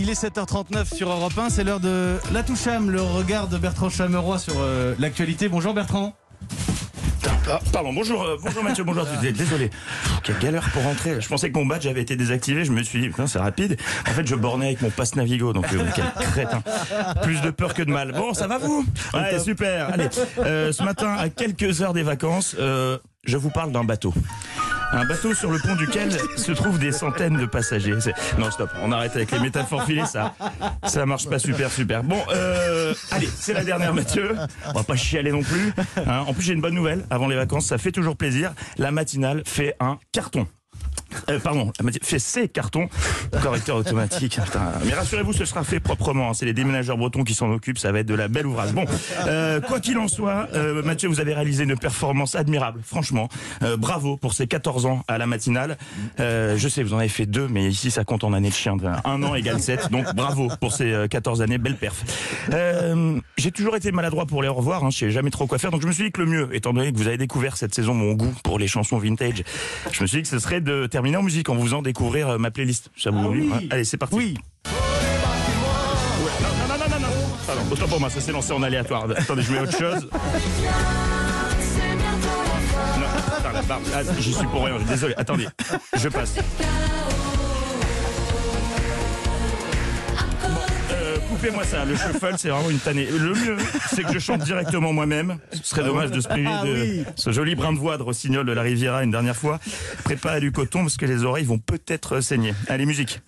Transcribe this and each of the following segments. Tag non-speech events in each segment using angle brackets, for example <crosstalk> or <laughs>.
il est 7h39 sur Europe 1, c'est l'heure de la toucham, le regard de Bertrand Chameroy sur euh, l'actualité. Bonjour Bertrand. Ah, pardon, bonjour, euh, bonjour Mathieu, bonjour. Désolé, Pff, quelle galère pour rentrer. Je pensais que mon badge avait été désactivé. Je me suis dit, putain, c'est rapide. En fait, je bornais avec mon passe Navigo, donc euh, quel <laughs> crétin. Plus de peur que de mal. Bon, ça va vous? Ouais, super. Allez, euh, ce matin, à quelques heures des vacances, euh, je vous parle d'un bateau. Un bateau sur le pont duquel se trouvent des centaines de passagers. Non, stop, on arrête avec les métaphores filées, ça, ça marche pas super, super. Bon, euh, allez, c'est la dernière, Mathieu. On va pas chialer non plus. hein. En plus, j'ai une bonne nouvelle. Avant les vacances, ça fait toujours plaisir. La matinale fait un carton. Euh, pardon, fait ses cartons. Correcteur automatique. <laughs> Putain. Mais rassurez-vous, ce sera fait proprement. C'est les déménageurs bretons qui s'en occupent. Ça va être de la belle ouvrage. Bon, euh, quoi qu'il en soit, euh, Mathieu, vous avez réalisé une performance admirable. Franchement, Euh, bravo pour ces 14 ans à la matinale. Je sais, vous en avez fait deux, mais ici, ça compte en année de chien. Un an égale 7. Donc, bravo pour ces euh, 14 années. Belle perf. J'ai toujours été maladroit pour les au revoir. Hein. Je sais jamais trop quoi faire. Donc, je me suis dit que le mieux, étant donné que vous avez découvert cette saison mon goût pour les chansons vintage, je me suis dit que ce serait de terminer en musique en vous faisant découvrir euh, ma playlist. Ça vous oui. Ouais. Allez, c'est parti. Oui. Non, non, non, non, non. Pardon, autant pour moi, ça s'est lancé en aléatoire. Attendez, je mets autre chose. Non. Ah, j'y suis pour rien, désolé. Attendez, je passe. Coupez-moi ça, le shuffle c'est vraiment une tannée. Le mieux, c'est que je chante directement moi-même. Ce serait dommage de se priver Ah de oui. ce joli brin de voix de Rossignol de la Riviera une dernière fois. Préparez du coton parce que les oreilles vont peut-être saigner. Allez, musique.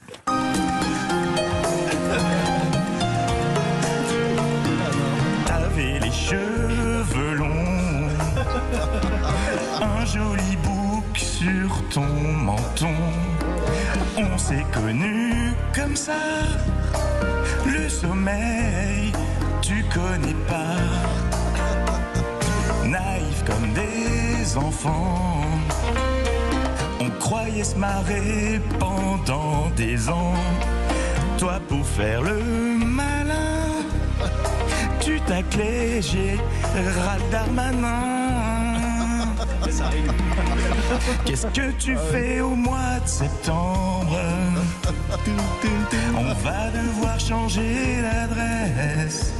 T'avais les cheveux longs, un joli bouc sur ton menton. On s'est connus comme ça, le sommeil, tu connais pas. Naïf comme des enfants, on croyait se marrer pendant des ans. Toi pour faire le malin. Tu taclais, j'ai Darmanin. <laughs> Qu'est-ce que tu fais au mois de septembre <laughs> On va devoir changer l'adresse.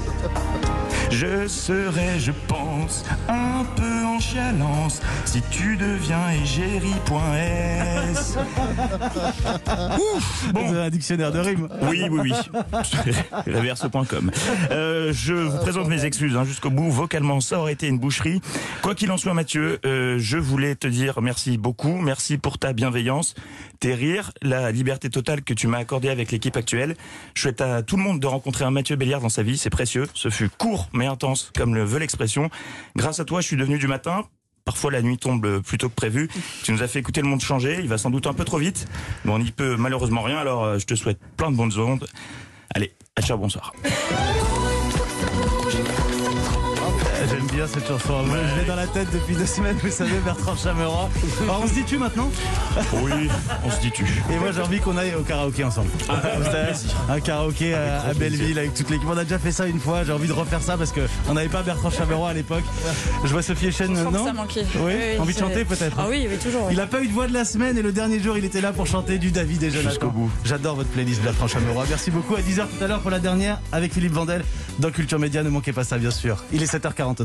Je serai, je pense, un peu en chialance si tu deviens égérie.s. Bon. Un dictionnaire de rimes. Oui, oui, oui. <laughs> Reverse.com. Euh, je vous présente mes excuses hein, jusqu'au bout. Vocalement, ça aurait été une boucherie. Quoi qu'il en soit, Mathieu, euh, je voulais te dire merci beaucoup. Merci pour ta bienveillance, tes rires, la liberté totale que tu m'as accordée avec l'équipe actuelle. Je souhaite à tout le monde de rencontrer un Mathieu Béliard dans sa vie. C'est précieux. Ce fut court mais intense, comme le veut l'expression. Grâce à toi, je suis devenu du matin. Parfois la nuit tombe plus tôt que prévu. Tu nous as fait écouter le monde changer. Il va sans doute un peu trop vite. Mais on n'y peut malheureusement rien. Alors euh, je te souhaite plein de bonnes ondes. Allez, à ciao, bonsoir. Bien cette chanson. Je l'ai dans la tête depuis deux semaines, vous savez, Bertrand Chameroy. Alors, on se dit tu maintenant? Oui, on se dit tu. Et moi j'ai envie qu'on aille au karaoké ensemble. Vous savez, un karaoké à, à Belleville avec toute l'équipe. On a déjà fait ça une fois, j'ai envie de refaire ça parce que on n'avait pas Bertrand Chameroy à l'époque. Je vois Sophie Echen, non ça manquait. Oui, envie de chanter peut-être Ah oui, oui, toujours. oui. Il a pas eu de voix de la semaine et le dernier jour il était là pour chanter du David et Jonathan. Jusqu'au bout. J'adore votre playlist Bertrand Chameroy. Merci beaucoup. À 10h tout à l'heure pour la dernière avec Philippe Vandel dans Culture Média. Ne manquez pas ça bien sûr. Il est 7h43.